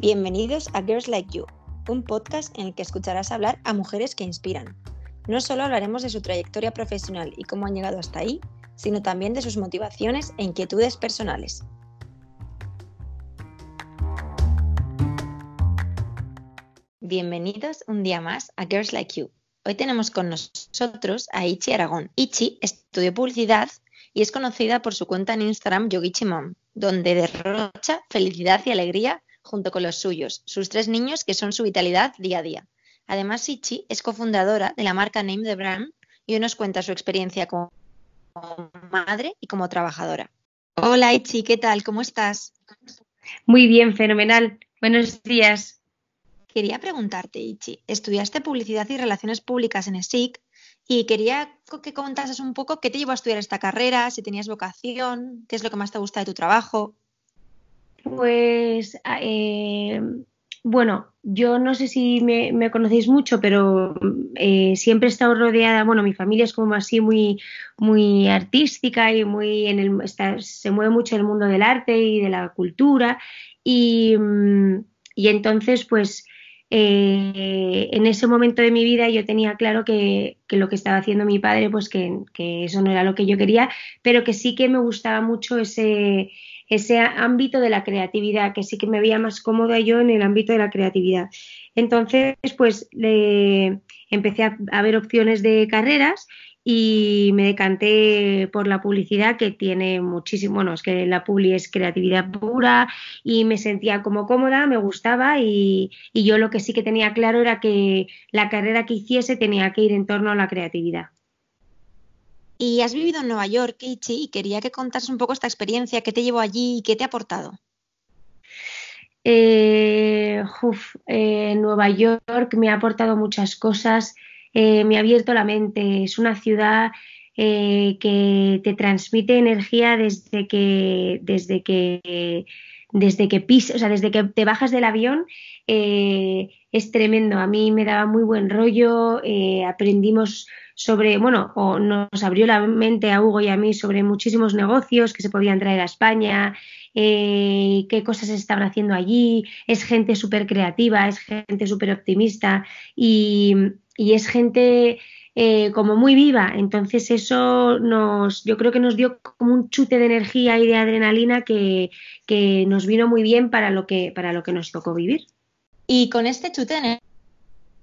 Bienvenidos a Girls Like You, un podcast en el que escucharás hablar a mujeres que inspiran. No solo hablaremos de su trayectoria profesional y cómo han llegado hasta ahí, sino también de sus motivaciones e inquietudes personales. Bienvenidos un día más a Girls Like You. Hoy tenemos con nosotros a Ichi Aragón. Ichi estudió publicidad y es conocida por su cuenta en Instagram Yogichi Mom, donde derrocha felicidad y alegría junto con los suyos, sus tres niños que son su vitalidad día a día. Además, Ichi es cofundadora de la marca Name the Brand y hoy nos cuenta su experiencia como madre y como trabajadora. Hola Ichi, ¿qué tal? ¿Cómo estás? Muy bien, fenomenal. Buenos días. Quería preguntarte, Ichi, estudiaste publicidad y relaciones públicas en ESIC y quería que contases un poco qué te llevó a estudiar esta carrera, si tenías vocación, qué es lo que más te gusta de tu trabajo. Pues, eh, bueno, yo no sé si me, conocéis mucho, pero eh, siempre he estado rodeada, bueno, mi familia es como así muy, muy artística y muy en el, se mueve mucho el mundo del arte y de la cultura. Y, mm, y entonces, pues, eh, en ese momento de mi vida yo tenía claro que, lo que estaba haciendo mi padre, pues que eso no era lo que yo quería, pero que sí que me gustaba mucho ese ese ámbito de la creatividad, que sí que me veía más cómoda yo en el ámbito de la creatividad. Entonces, pues le, empecé a, ver opciones de carreras y me decanté por la publicidad que tiene muchísimo, bueno, es que la publi es creatividad pura y me sentía como cómoda, me gustaba y, y yo lo que sí que tenía claro era que la carrera que hiciese tenía que ir en torno a la creatividad. Y has vivido en Nueva York, Ichi, y quería que contases un poco esta experiencia, qué te llevó allí y qué te ha aportado. Eh, eh, Nueva York me ha aportado muchas cosas, eh, me ha abierto la mente. Es una ciudad que te transmite energía desde que, desde que, desde que pisas, o sea, desde que te bajas del avión. es tremendo. A mí me daba muy buen rollo. aprendimos sobre, bueno, o nos abrió la mente a Hugo y a mí sobre muchísimos negocios que se podían traer a España, eh, qué cosas se estaban haciendo allí, es gente súper creativa, es gente súper optimista y, es gente eh, como muy viva. Entonces eso nos, yo creo que nos dio como un chute de energía y de adrenalina que, que nos vino muy bien para lo que, para lo que nos tocó vivir. Y con este chute de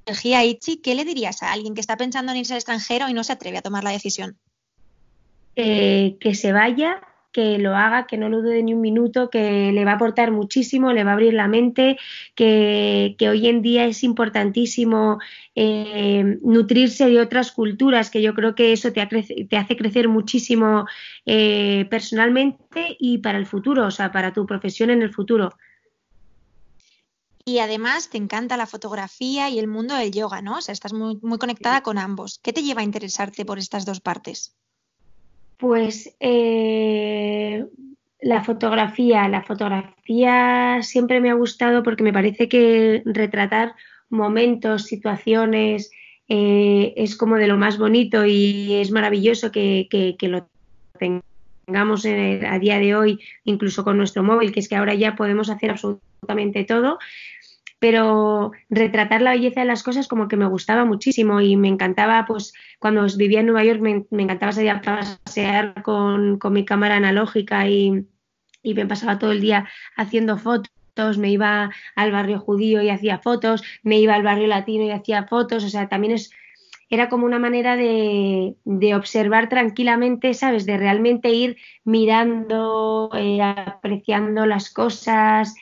energía, Ichi, ¿qué le dirías a alguien que está pensando en irse al extranjero y no se atreve a tomar la decisión? Eh, que se vaya, que lo haga, que no lo dude ni un minuto, que le va a aportar muchísimo, le va a abrir la mente, que, hoy en día es importantísimo eh, nutrirse de otras culturas, que yo creo que eso te, te hace crecer muchísimo eh, personalmente y para el futuro, o sea, para tu profesión en el futuro. Y además te encanta la fotografía y el mundo del yoga, ¿no? O sea, estás muy, muy conectada con ambos. ¿Qué te lleva a interesarte por estas dos partes? Pues eh, la fotografía. La fotografía siempre me ha gustado porque me parece que retratar momentos, situaciones, eh, es como de lo más bonito y es maravilloso que, que, lo tengamos a día de hoy, incluso con nuestro móvil, que es que ahora ya podemos hacer absolutamente todo pero retratar la belleza de las cosas como que me gustaba muchísimo y me encantaba, pues cuando vivía en Nueva York me, encantaba salir a pasear con, mi cámara analógica y, me pasaba todo el día haciendo fotos me iba al barrio judío y hacía fotos, me iba al barrio latino y hacía fotos, o sea, también es, era como una manera de, de observar tranquilamente, ¿sabes? De realmente ir mirando, eh, apreciando las cosas,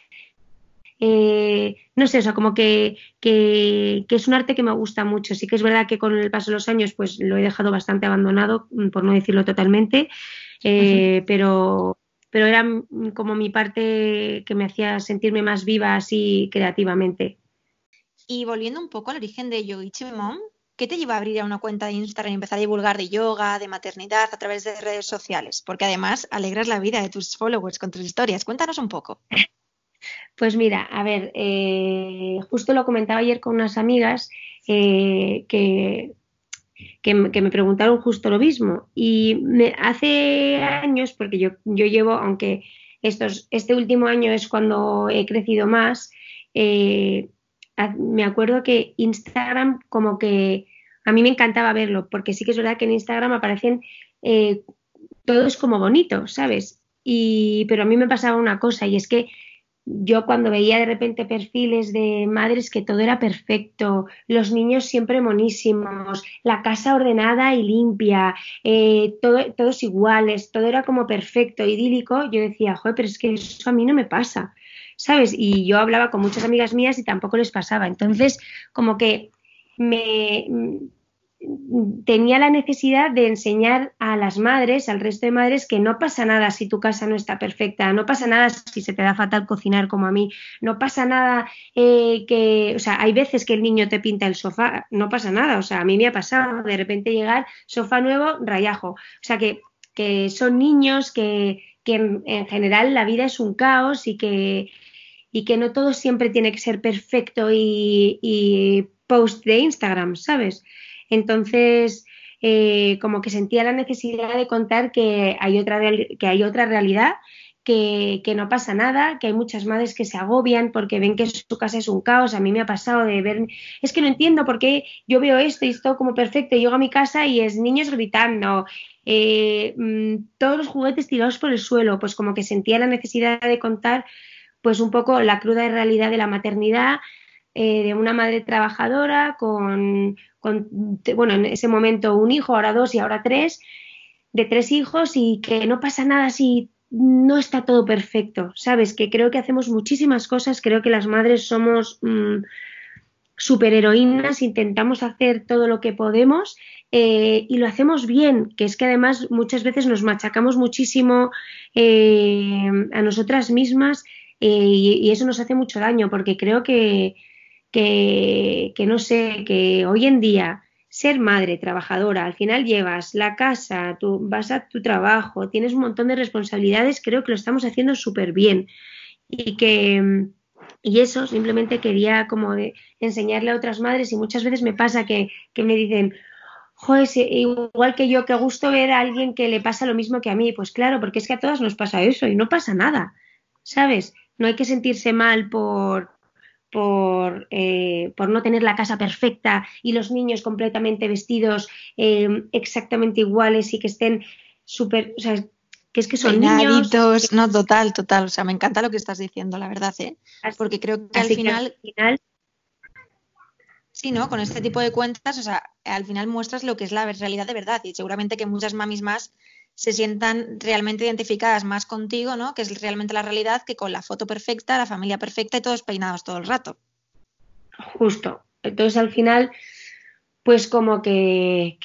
eh, no sé, o sea, como que, que, es un arte que me gusta mucho. Sí que es verdad que con el paso de los años pues lo he dejado bastante abandonado, mm, por no decirlo totalmente, eh, pero, pero era como mi parte que me hacía sentirme más viva así creativamente. Y volviendo un poco al origen de Yogichi Mom, ¿qué te lleva a abrir una cuenta de Instagram y empezar a divulgar de yoga, de maternidad a través de redes sociales? Porque además alegras la vida de tus followers con tus historias. Cuéntanos un poco. Pues mira, a ver, eh, justo lo comentaba ayer con unas amigas eh, que, que, me preguntaron justo lo mismo. Y me, hace años, porque yo, yo llevo, aunque estos, este último año es cuando he crecido más, eh, me acuerdo que Instagram como que a mí me encantaba verlo, porque sí que es verdad que en Instagram aparecen, eh, todo es como bonito, ¿sabes? Y, pero a mí me pasaba una cosa y es que yo cuando veía de repente perfiles de madres que todo era perfecto, los niños siempre monísimos, la casa ordenada y limpia, eh, todo, todos iguales, todo era como perfecto, idílico, yo decía, joder, pero es que eso a mí no me pasa, ¿sabes? Y yo hablaba con muchas amigas mías y tampoco les pasaba. Entonces, como que me tenía la necesidad de enseñar a las madres, al resto de madres, que no pasa nada si tu casa no está perfecta, no pasa nada si se te da fatal cocinar como a mí, no pasa nada eh, que, o sea, hay veces que el niño te pinta el sofá, no pasa nada, o sea, a mí me ha pasado de repente llegar sofá nuevo, rayajo, o sea, que, que son niños que, que en, general la vida es un caos y que, y que no todo siempre tiene que ser perfecto y, y post de Instagram, ¿sabes? Entonces, eh, como que sentía la necesidad de contar que hay otra, que hay otra realidad, que, que, no pasa nada, que hay muchas madres que se agobian porque ven que su casa es un caos. A mí me ha pasado de ver, es que no entiendo por qué yo veo esto y esto como perfecto. Y llego a mi casa y es niños gritando, eh, mm, todos los juguetes tirados por el suelo. Pues como que sentía la necesidad de contar pues un poco la cruda realidad de la maternidad, eh, de una madre trabajadora con, bueno, en ese momento un hijo, ahora dos y ahora tres, de tres hijos y que no pasa nada si no está todo perfecto, ¿sabes? Que creo que hacemos muchísimas cosas, creo que las madres somos mm, superheroínas, intentamos hacer todo lo que podemos eh, y lo hacemos bien, que es que además muchas veces nos machacamos muchísimo eh, a nosotras mismas eh, y, eso nos hace mucho daño porque creo que, que, no sé, que hoy en día ser madre, trabajadora, al final llevas la casa, tú vas a tu trabajo, tienes un montón de responsabilidades, creo que lo estamos haciendo súper bien. Y que y eso simplemente quería como enseñarle a otras madres y muchas veces me pasa que, que me dicen, joder, igual que yo, que gusto ver a alguien que le pasa lo mismo que a mí. Pues claro, porque es que a todas nos pasa eso y no pasa nada, ¿sabes? No hay que sentirse mal por, por, eh, por, no tener la casa perfecta y los niños completamente vestidos eh, exactamente iguales y que estén súper, o sea, que es que son niños. No, total, total. O sea, me encanta lo que estás diciendo, la verdad, ¿eh? Porque creo que al final, final. Sí, ¿no? Con este tipo de cuentas, o sea, al final muestras lo que es la realidad de verdad. Y seguramente que muchas mamis más se sientan realmente identificadas más contigo, ¿no? Que es realmente la realidad que con la foto perfecta, la familia perfecta y todos peinados todo el rato. Justo. Entonces al final, pues como que,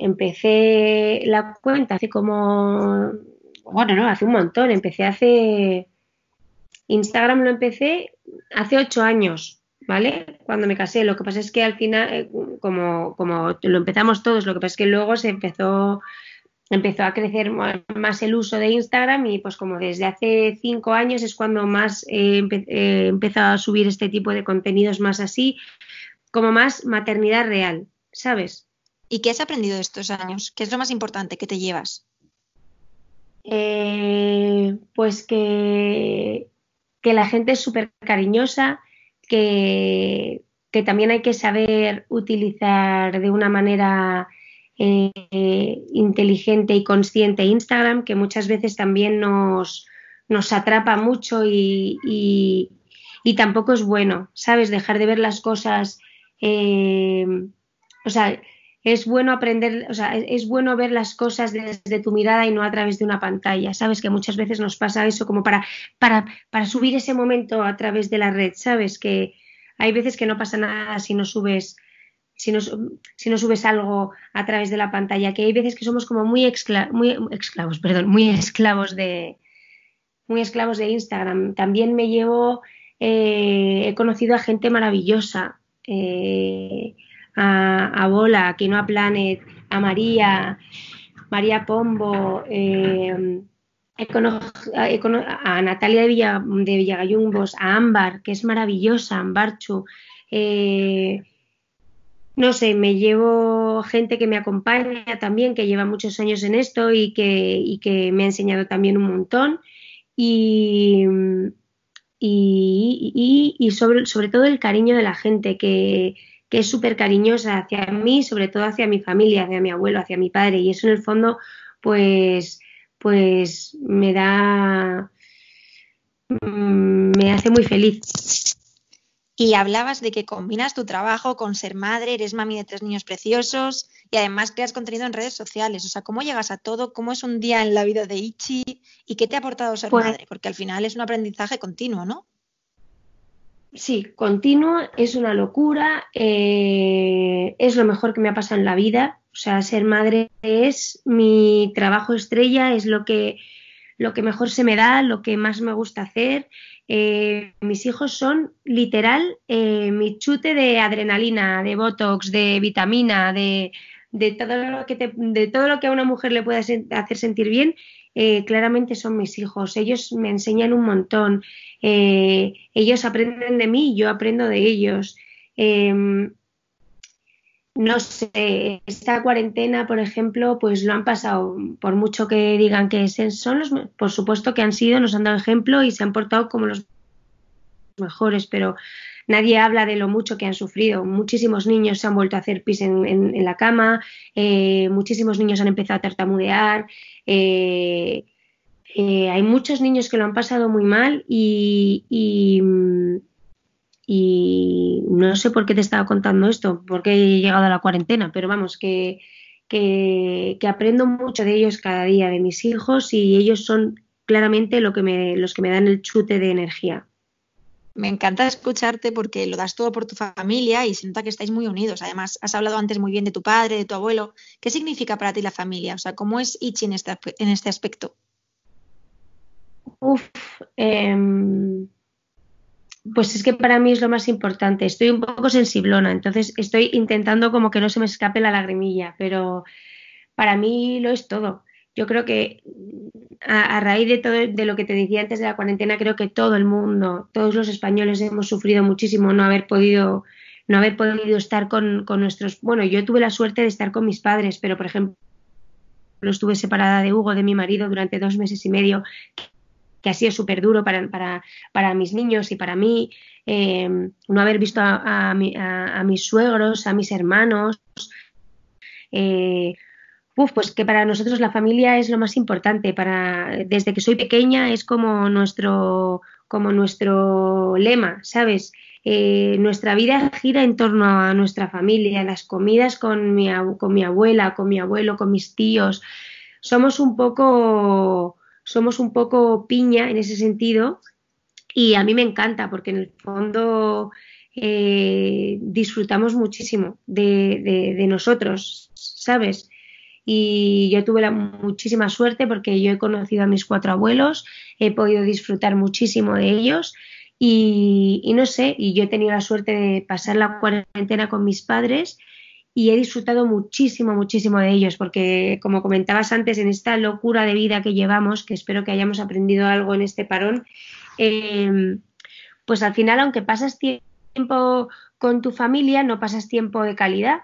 empecé la cuenta hace como, bueno, no, hace un montón, empecé hace, Instagram lo empecé hace ocho años, ¿vale? Cuando me casé. Lo que pasa es que al final, eh, como, como lo empezamos todos, lo que pasa es que luego se empezó empezó a crecer más el uso de Instagram y pues como desde hace cinco años es cuando más he empezado a subir este tipo de contenidos más así, como más maternidad real, ¿sabes? ¿Y qué has aprendido de estos años? ¿Qué es lo más importante que te llevas? Eh, pues que, que la gente es súper cariñosa, que, que también hay que saber utilizar de una manera eh, inteligente y consciente Instagram, que muchas veces también nos, nos atrapa mucho y, y, tampoco es bueno, ¿sabes? Dejar de ver las cosas, eh, o sea, es bueno aprender, o sea, es bueno ver las cosas desde tu mirada y no a través de una pantalla, ¿sabes? Que muchas veces nos pasa eso como para, para, para subir ese momento a través de la red, ¿sabes? Que hay veces que no pasa nada si no subes si no, si no subes algo a través de la pantalla, que hay veces que somos como muy, muy esclavos, perdón, muy esclavos de muy esclavos de Instagram. También me llevo, eh, he conocido a gente maravillosa, eh, a, Bola, a Quinoa Planet, a María, María Pombo, eh, a Natalia de, Villa, de Villagayumbos, a Ámbar, que es maravillosa, Ambarchu, eh, no sé, me llevo gente que me acompaña también, que lleva muchos años en esto y que, que me ha enseñado también un montón. Y, y, sobre, sobre, todo el cariño de la gente, que, que es súper cariñosa hacia mí, sobre todo hacia mi familia, hacia mi abuelo, hacia mi padre. Y eso en el fondo, pues, pues me da, mm, me hace muy feliz. Y hablabas de que combinas tu trabajo con ser madre, eres mami de tres niños preciosos y además creas contenido en redes sociales. O sea, ¿cómo llegas a todo? ¿Cómo es un día en la vida de Ichi? ¿Y qué te ha aportado ser pues madre? Porque al final es un aprendizaje continuo, ¿no? Sí, continuo, es una locura, eh, es lo mejor que me ha pasado en la vida. O sea, ser madre es mi trabajo estrella, es lo que, lo que mejor se me da, lo que más me gusta hacer. Eh, mis hijos son literal eh, mi chute de adrenalina, de botox, de vitamina, de, de todo lo que de todo lo que a una mujer le puede hacer sentir bien, eh, claramente son mis hijos. Ellos me enseñan un montón. ellos aprenden de mí, yo aprendo de ellos. No sé, esta cuarentena, por ejemplo, pues lo han pasado, por mucho que digan que son los, por supuesto que han sido, nos han dado ejemplo y se han portado como los mejores, pero nadie habla de lo mucho que han sufrido. Muchísimos niños se han vuelto a hacer pis en, la cama, eh, muchísimos niños han empezado a tartamudear. Eh, eh, hay muchos niños que lo han pasado muy mal y, y no sé por qué te estaba contando esto, porque he llegado a la cuarentena, pero vamos, que, que, aprendo mucho de ellos cada día, de mis hijos, y ellos son claramente lo que me, los que me dan el chute de energía. Me encanta escucharte porque lo das todo por tu familia y se nota que estáis muy unidos. Además, has hablado antes muy bien de tu padre, de tu abuelo. ¿Qué significa para ti la familia? O sea, ¿cómo es Ichi en este, en este aspecto? Uf, eh, pues es que para mí es lo más importante. Estoy un poco sensiblona, entonces estoy intentando como que no se me escape la lagrimilla, pero para mí lo es todo. Yo creo que a, raíz de todo de lo que te decía antes de la cuarentena, creo que todo el mundo, todos los españoles hemos sufrido muchísimo no haber podido no haber podido estar con, con nuestros. Bueno, yo tuve la suerte de estar con mis padres, pero por ejemplo estuve separada de Hugo, de mi marido, durante dos meses y medio, que ha sido súper duro para, para, para, mis niños y para mí, eh, no haber visto a, mis suegros, a mis hermanos. Eh, uf, pues que para nosotros la familia es lo más importante. Para, desde que soy pequeña es como nuestro, como nuestro lema, ¿sabes? Eh, nuestra vida gira en torno a nuestra familia, las comidas con mi, con mi abuela, con mi abuelo, con mis tíos. Somos un poco somos un poco piña en ese sentido y a mí me encanta porque en el fondo eh, disfrutamos muchísimo de, nosotros, ¿sabes? Y yo tuve muchísima suerte porque yo he conocido a mis cuatro abuelos, he podido disfrutar muchísimo de ellos y, y no sé, y yo he tenido la suerte de pasar la cuarentena con mis padres y he disfrutado muchísimo, muchísimo de ellos, porque como comentabas antes, en esta locura de vida que llevamos, que espero que hayamos aprendido algo en este parón, em, pues al final, aunque pasas tiempo con tu familia, no pasas tiempo de calidad.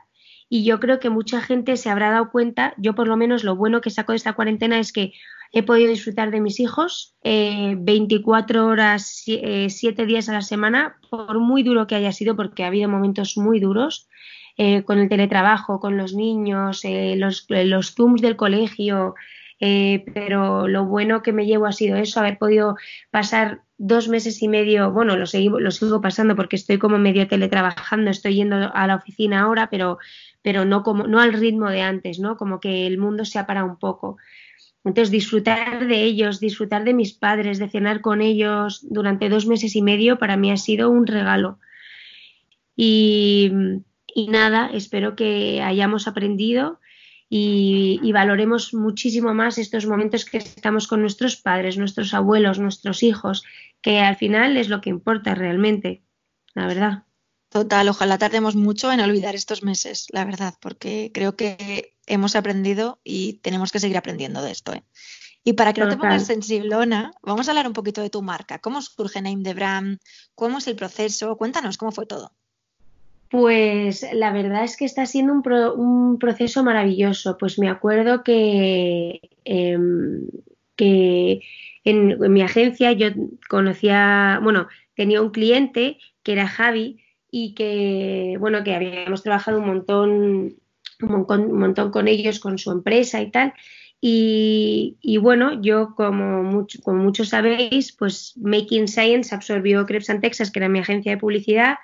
Y yo creo que mucha gente se habrá dado cuenta, yo por lo menos lo bueno que saco de esta cuarentena es que he podido disfrutar de mis hijos 24 eh, horas, 7 eh, días a la semana, por muy duro que haya sido, porque ha habido momentos muy duros. Eh, con el teletrabajo, con los niños, eh, los, los Zooms del colegio, eh, pero lo bueno que me llevo ha sido eso, haber podido pasar dos meses y medio, bueno, lo sigo, lo sigo pasando porque estoy como medio teletrabajando, estoy yendo a la oficina ahora, pero, pero no, como, no al ritmo de antes, ¿no? Como que el mundo se ha parado un poco. Entonces, disfrutar de ellos, disfrutar de mis padres, de cenar con ellos durante dos meses y medio, para mí ha sido un regalo. Y, y nada, espero que hayamos aprendido y, valoremos muchísimo más estos momentos que estamos con nuestros padres, nuestros abuelos, nuestros hijos, que al final es lo que importa realmente, la verdad. Total, ojalá tardemos mucho en olvidar estos meses, la verdad, porque creo que hemos aprendido y tenemos que seguir aprendiendo de esto. ¿eh? Y para que no te pongas sensiblona, vamos a hablar un poquito de tu marca. ¿Cómo surge Name the Brand? ¿Cómo es el proceso? Cuéntanos cómo fue todo. Pues la verdad es que está siendo un, proceso maravilloso. Pues me acuerdo que em, en, mi agencia yo conocía, bueno, tenía un cliente que era Javi y que, bueno, que habíamos trabajado un montón, un montón, con ellos, con su empresa y tal. Y, bueno, yo como, como muchos sabéis, pues Making Science absorbió Krebs and Texas, que era mi agencia de publicidad,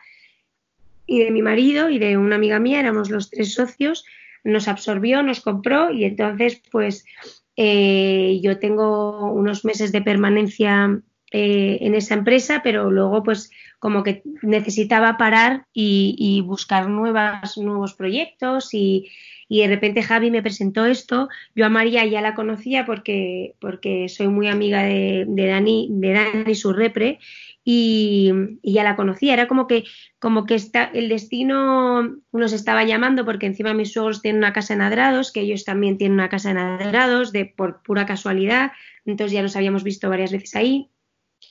y de mi marido y de una amiga mía, éramos los tres socios, nos absorbió, nos compró y entonces pues eh, yo tengo unos meses de permanencia eh, en esa empresa, pero luego pues como que necesitaba parar y, buscar nuevas, nuevos proyectos y, de repente Javi me presentó esto. Yo a María ya la conocía porque, porque soy muy amiga de, de Dani, de Dani su repre y, ya la conocía. Era como que, como que está, el destino nos estaba llamando porque encima mis suegros tienen una casa en Adrados, que ellos también tienen una casa en Adrados, de, por pura casualidad. Entonces ya nos habíamos visto varias veces ahí.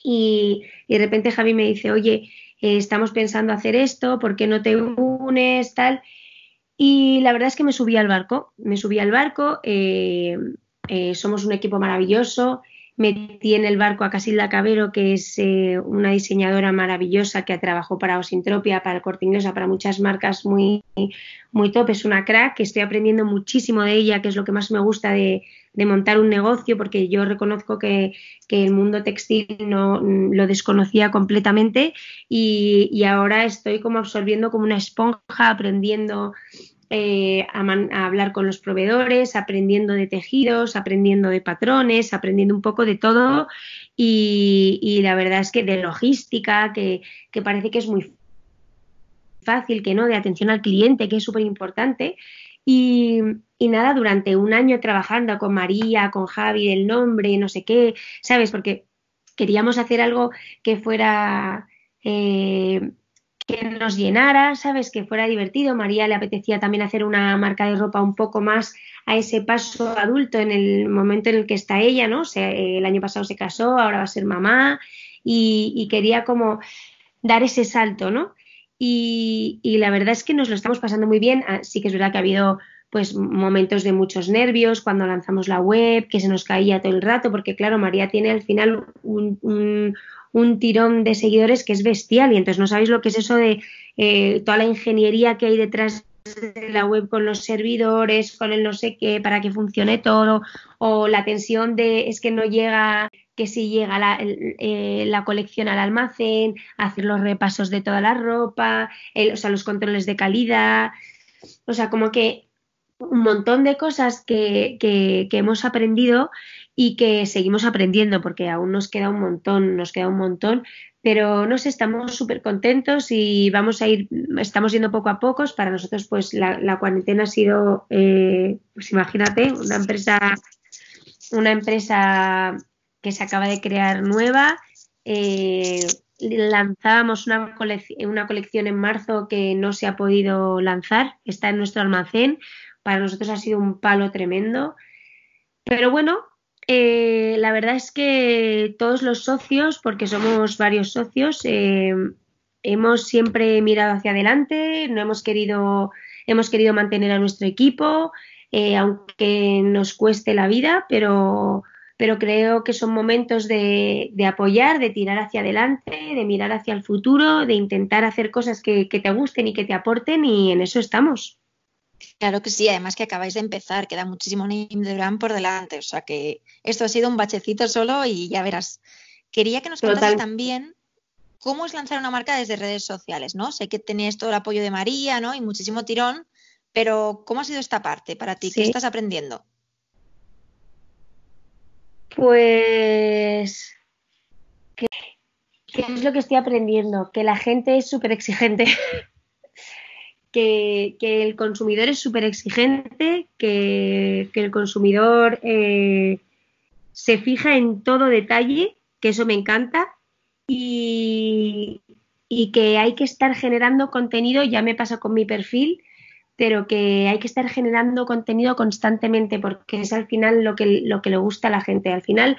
Y, de repente Javi me dice, oye, eh, estamos pensando hacer esto, ¿por qué no te unes? Tal. Y la verdad es que me subí al barco, me subí al barco, eh, eh, somos un equipo maravilloso, metí en el barco a Casilda Cabero, que es eh, una diseñadora maravillosa que trabajado para Osintropia, para el Corte Inglés, para muchas marcas muy, muy top. Es una crack que estoy aprendiendo muchísimo de ella, que es lo que más me gusta de, montar un negocio, porque yo reconozco que, el mundo textil no lo desconocía completamente y ahora estoy como absorbiendo como una esponja, aprendiendo eh, a, hablar con los proveedores, aprendiendo de tejidos, aprendiendo de patrones, aprendiendo un poco de todo y, la verdad es que de logística, que, parece que es muy fácil, que no, de atención al cliente, que es súper importante. Y, y, nada, durante un año trabajando con María, con Javi, del nombre, no sé qué, ¿sabes? Porque queríamos hacer algo que fuera eh, que nos llenara, ¿sabes? Que fuera divertido. María le apetecía también hacer una marca de ropa un poco más a ese paso adulto en el momento en el que está ella, ¿no? O sea, el año pasado se casó, ahora va a ser mamá y, quería como dar ese salto, ¿no? Y, la verdad es que nos lo estamos pasando muy bien. Ah, sí que es verdad que ha habido pues momentos de muchos nervios cuando lanzamos la web, que se nos caía todo el rato, porque claro, María tiene al final un, un tirón de seguidores que es bestial y entonces no sabéis lo que es eso de eh, toda la ingeniería que hay detrás de la web con los servidores, con el no sé qué, para que funcione todo, o la tensión de es que no llega, que si llega la, eh, la colección al almacén, hacer los repasos de toda la ropa, o sea, los controles de calidad, o sea, como que un montón de cosas que, que, que hemos aprendido y que seguimos aprendiendo porque aún nos queda un montón, nos queda un montón, pero nos estamos súper contentos y vamos a ir, estamos yendo poco a poco. Para nosotros, pues la, cuarentena ha sido, eh, pues imagínate, una empresa, una empresa que se acaba de crear nueva. Eh, lanzábamos una, una colección en marzo que no se ha podido lanzar, está en nuestro almacén. Para nosotros ha sido un palo tremendo. Pero bueno, eh, la verdad es que todos los socios, porque somos varios socios, eh, hemos siempre mirado hacia adelante, no hemos querido, hemos querido mantener a nuestro equipo, eh, aunque nos cueste la vida, pero, pero creo que son momentos de, de, apoyar, de tirar hacia adelante, de mirar hacia el futuro, de intentar hacer cosas que, que te gusten y que te aporten y en eso estamos. Claro que sí, además que acabáis de empezar, queda muchísimo name de brand por delante, o sea que esto ha sido un bachecito solo y ya verás. Quería que nos contaras también cómo es lanzar una marca desde redes sociales, ¿no? Sé que tenéis todo el apoyo de María, ¿no? Y muchísimo tirón, pero ¿cómo ha sido esta parte para ti? ¿Qué estás aprendiendo? Pues ¿qué, ¿qué, es lo que estoy aprendiendo? Que la gente es súper exigente. que, el consumidor es súper exigente, que, el consumidor eh, se fija en todo detalle, que eso me encanta, y, y que hay que estar generando contenido, ya me pasa con mi perfil, pero que hay que estar generando contenido constantemente porque es al final lo que, lo que le gusta a la gente. Al final,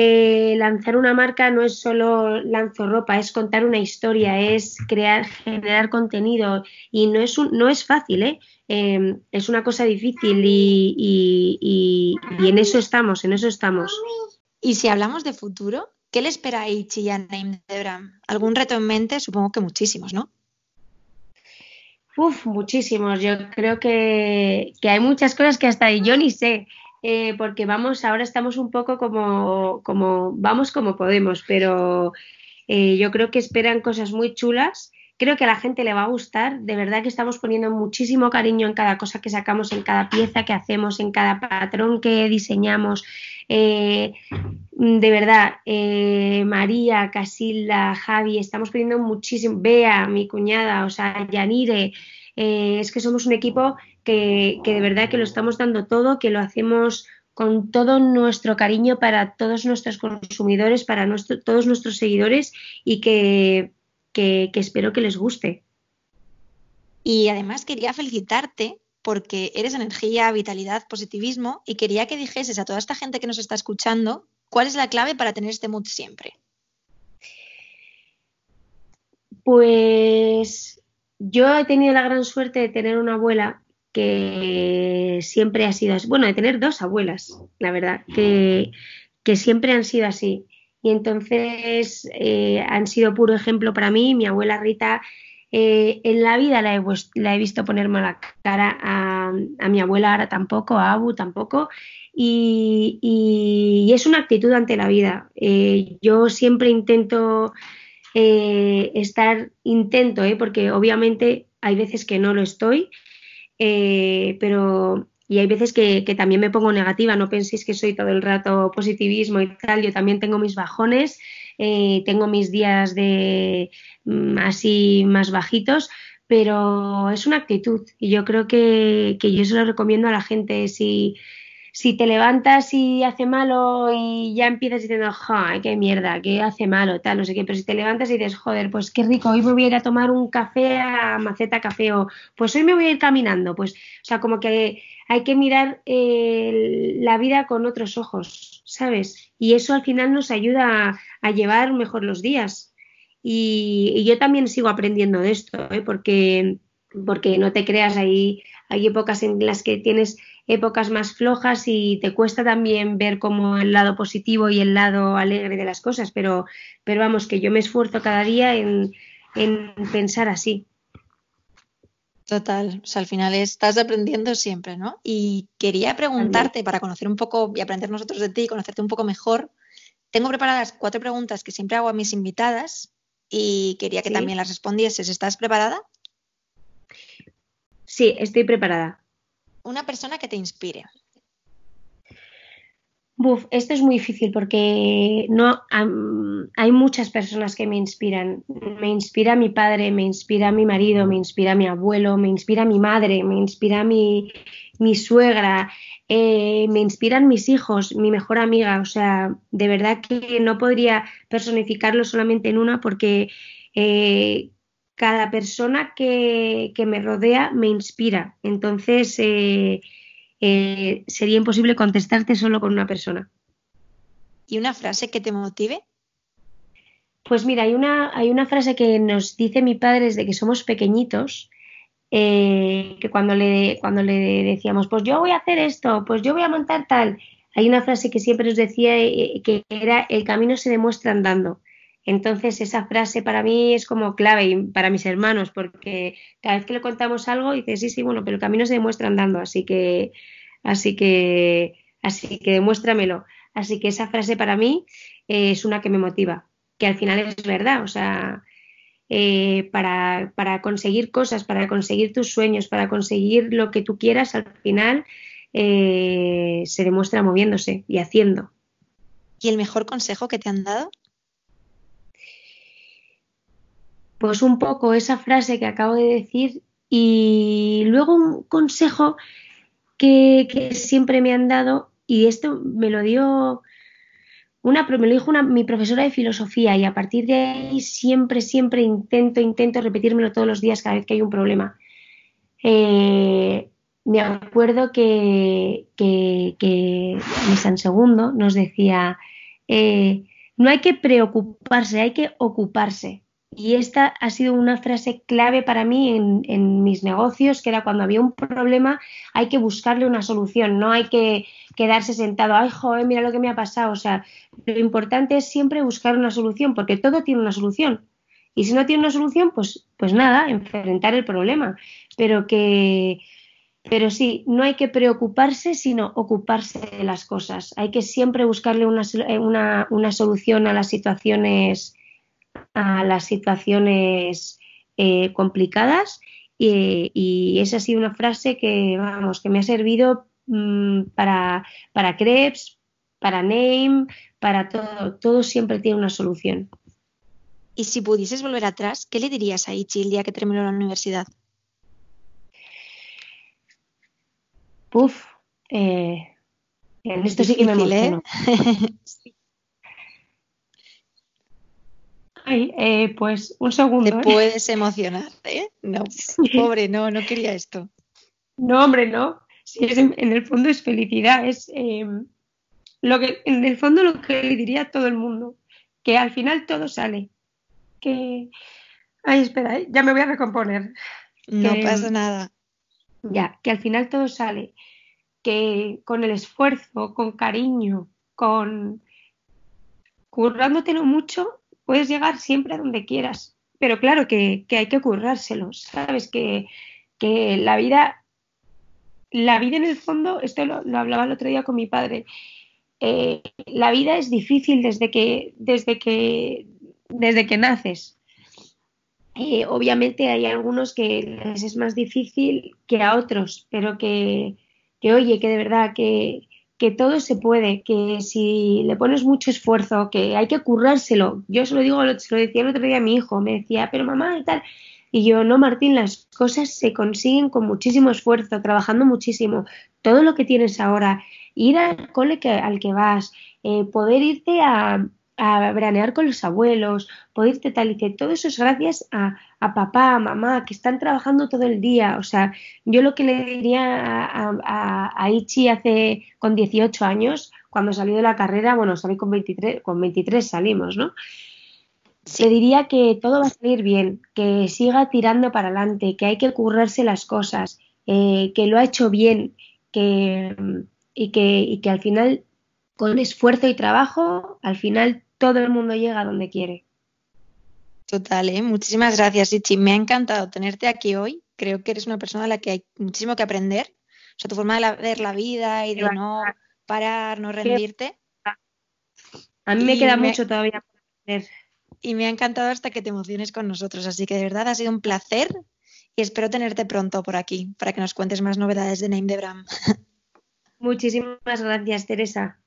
eh, lanzar una marca no es solo lanzo ropa, es contar una historia, es crear, generar contenido y no es, no es fácil, ¿eh? Em, es una cosa difícil y, y, en eso estamos, en eso estamos. Y si hablamos de futuro, ¿qué le espera a Ichi y a Naim Debram? ¿Algún reto en mente? Supongo que muchísimos, ¿no? Uf, muchísimos. Yo creo que, hay muchas cosas que hasta yo ni sé. Eh, porque vamos, ahora estamos un poco como, como vamos como podemos, pero eh, yo creo que esperan cosas muy chulas Creo que a la gente le va a gustar. De verdad que estamos poniendo muchísimo cariño en cada cosa que sacamos, en cada pieza que hacemos, en cada patrón que diseñamos. Eh, de verdad, eh, María, Casilda, Javi, estamos poniendo muchísimo. Bea, mi cuñada, o sea, Yanire. Eh, es que somos un equipo que, que de verdad que lo estamos dando todo, que lo hacemos con todo nuestro cariño para todos nuestros consumidores, para todos nuestros seguidores y que que, espero que les guste. Y además quería felicitarte porque eres energía, vitalidad, positivismo y quería que dijeses a toda esta gente que nos está escuchando cuál es la clave para tener este mood siempre. Pues yo he tenido la gran suerte de tener una abuela que siempre ha sido así. Bueno, de tener dos abuelas, la verdad, que, siempre han sido así y entonces eh, han sido puro ejemplo para mí. Mi abuela Rita, eh, en la vida la he, visto ponerme la cara a, mi abuela, ahora tampoco, a Abu tampoco. Y, es una actitud ante la vida. Eh, yo siempre intento estar, intento, porque obviamente hay veces que no lo estoy, pero y hay veces que, también me pongo negativa, no penséis que soy todo el rato positivismo y tal, yo también tengo mis bajones, eh, tengo mis días de mm, así más bajitos, pero es una actitud y yo creo que, que yo se lo recomiendo a la gente si si te levantas y hace malo y ya empiezas diciendo, ¡ay, qué mierda, qué hace malo, tal, no sé qué, pero si te levantas y dices, joder, pues qué rico, hoy me voy a ir a tomar un café a Maceta Café o pues hoy me voy a ir caminando, pues, o sea, como que hay que mirar eh, la vida con otros ojos, ¿sabes? Y eso al final nos ayuda a, llevar mejor los días. Y, yo también sigo aprendiendo de esto, ¿eh? porque, porque no te creas, ahí hay épocas en las que tienes épocas más flojas y te cuesta también ver como el lado positivo y el lado alegre de las cosas, pero, pero vamos, que yo me esfuerzo cada día en, en pensar así. Total, o sea, al final estás aprendiendo siempre, ¿no? Y quería preguntarte, para conocer un poco y aprender nosotros de ti, conocerte un poco mejor, tengo preparadas cuatro preguntas que siempre hago a mis invitadas y quería que también las respondieses. ¿Estás preparada? Sí, estoy preparada. Una persona que te inspire. Buf, esto es muy difícil porque no hay muchas personas que me inspiran. Me inspira mi padre, me inspira mi marido, me inspira mi abuelo, me inspira mi madre, me inspira mi, mi suegra, eh, me inspiran mis hijos, mi mejor amiga. O sea, de verdad que no podría personificarlo solamente en una porque eh, cada persona que, que, me rodea me inspira. Entonces, eh, eh, sería imposible contestarte solo con una persona. ¿Y una frase que te motive? Pues mira, hay una, hay una frase que nos dice mi padre desde que somos pequeñitos, eh, que cuando le, cuando le decíamos, pues yo voy a hacer esto, pues yo voy a montar tal, hay una frase que siempre nos decía eh, que era el camino se demuestra andando. Entonces esa frase para mí es como clave y para mis hermanos, porque cada vez que le contamos algo dice, sí, sí, bueno, pero el camino se demuestra andando, así que, así que, así que demuéstramelo. Así que esa frase para mí eh, es una que me motiva, que al final es verdad, o sea, eh, para, para, conseguir cosas, para conseguir tus sueños, para conseguir lo que tú quieras, al final eh, se demuestra moviéndose y haciendo. ¿Y el mejor consejo que te han dado? Pues un poco esa frase que acabo de decir y luego un consejo que, siempre me han dado y esto me lo dio una, me lo dijo una, mi profesora de filosofía y a partir de ahí siempre, siempre intento, intento repetírmelo todos los días cada vez que hay un problema. Eh, me acuerdo que, que, que San Segundo nos decía, eh, no hay que preocuparse, hay que ocuparse. Y esta ha sido una frase clave para mí en, mis negocios, que era cuando había un problema hay que buscarle una solución, no hay que quedarse sentado, ay, joder, mira lo que me ha pasado. O sea, lo importante es siempre buscar una solución, porque todo tiene una solución. Y si no tiene una solución, pues, pues nada, enfrentar el problema. Pero que, pero sí, no hay que preocuparse, sino ocuparse de las cosas. Hay que siempre buscarle una, una, una solución a las situaciones a las situaciones eh, complicadas y, esa ha sido una frase que, vamos, que me ha servido mm, para, para Krebs, para Name, para todo. Todo siempre tiene una solución. Y si pudieses volver atrás, ¿qué le dirías a Ichi el día que terminó la universidad? Puf, eh, en esto sí que me emociono. ¿eh? Eh, pues un segundo. Te ¿eh? puedes emocionar, ¿eh? No, pobre, no, no quería esto. No, hombre, no. Si es en, el fondo es felicidad, es em, lo que, en el fondo lo que le diría a todo el mundo, que al final todo sale. Que, ay, espera, ¿eh? ya me voy a recomponer. No pasa nada. Ya, que al final todo sale. Que con el esfuerzo, con cariño, con currándotelo mucho, puedes llegar siempre a donde quieras. Pero claro que, hay que currárselo, ¿sabes? Que, la vida, la vida en el fondo, esto lo, hablaba el otro día con mi padre, eh, la vida es difícil desde que, desde que, desde que naces. Eh, obviamente hay algunos que les es más difícil que a otros, pero que, que oye, que de verdad que, que todo se puede, que si le pones mucho esfuerzo, que hay que currárselo. Yo se lo digo, se lo decía el otro día a mi hijo, me decía, pero mamá y tal. Y yo, no, Martín, las cosas se consiguen con muchísimo esfuerzo, trabajando muchísimo. Todo lo que tienes ahora, ir al cole que, al que vas, eh, poder irte a, a veranear con los abuelos, irte tal y que todo eso es gracias a, a, papá, a mamá, que están trabajando todo el día. O sea, yo lo que le diría a, a, Ichi hace con 18 años, cuando salió de la carrera, bueno, salí con 23, con 23 salimos, ¿no? Le diría que todo va a salir bien, que siga tirando para adelante, que hay que currarse las cosas, eh, que lo ha hecho bien, que, y, que, y que al final, con esfuerzo y trabajo, al final todo el mundo llega a donde quiere. Total, ¿eh? muchísimas gracias, Ichi. Me ha encantado tenerte aquí hoy. Creo que eres una persona a la que hay muchísimo que aprender. O sea, tu forma de ver la vida y de no parar, no rendirte. A mí me queda mucho todavía por aprender. Y me ha encantado hasta que te emociones con nosotros. Así que de verdad ha sido un placer y espero tenerte pronto por aquí para que nos cuentes más novedades de Name de Bram. Muchísimas gracias, Teresa.